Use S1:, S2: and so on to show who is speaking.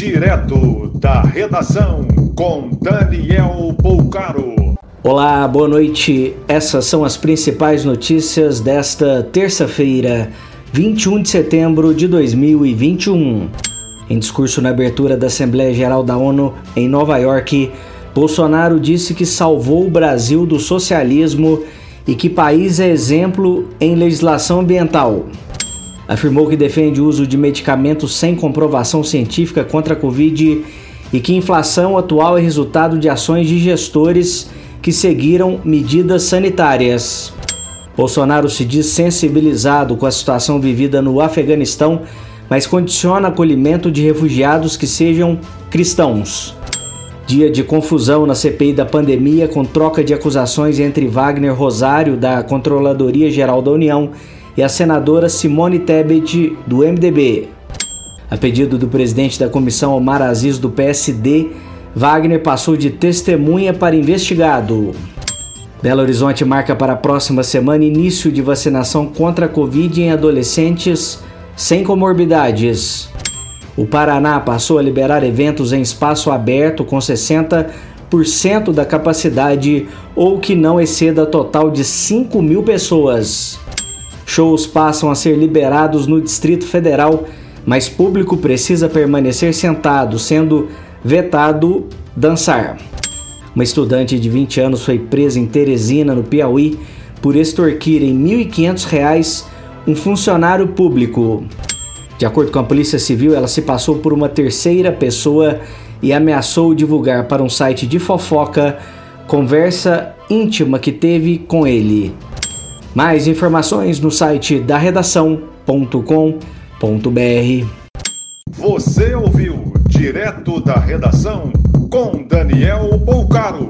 S1: Direto da redação com Daniel Poucaro.
S2: Olá, boa noite. Essas são as principais notícias desta terça-feira, 21 de setembro de 2021. Em discurso na abertura da Assembleia Geral da ONU em Nova York, Bolsonaro disse que salvou o Brasil do socialismo e que país é exemplo em legislação ambiental. Afirmou que defende o uso de medicamentos sem comprovação científica contra a Covid e que a inflação atual é resultado de ações de gestores que seguiram medidas sanitárias. Bolsonaro se diz sensibilizado com a situação vivida no Afeganistão, mas condiciona acolhimento de refugiados que sejam cristãos. Dia de confusão na CPI da pandemia com troca de acusações entre Wagner Rosário, da Controladoria Geral da União, e a senadora Simone Tebet, do MDB. A pedido do presidente da comissão Omar Aziz, do PSD, Wagner passou de testemunha para investigado. Belo Horizonte marca para a próxima semana início de vacinação contra a Covid em adolescentes sem comorbidades. O Paraná passou a liberar eventos em espaço aberto com 60% da capacidade ou que não exceda total de 5 mil pessoas. Shows passam a ser liberados no Distrito Federal, mas público precisa permanecer sentado, sendo vetado dançar. Uma estudante de 20 anos foi presa em Teresina, no Piauí, por extorquir em R$ 1.500 um funcionário público. De acordo com a Polícia Civil, ela se passou por uma terceira pessoa e ameaçou divulgar para um site de fofoca conversa íntima que teve com ele. Mais informações no site da redação.com.br.
S1: Você ouviu direto da redação com Daniel Bolcaro.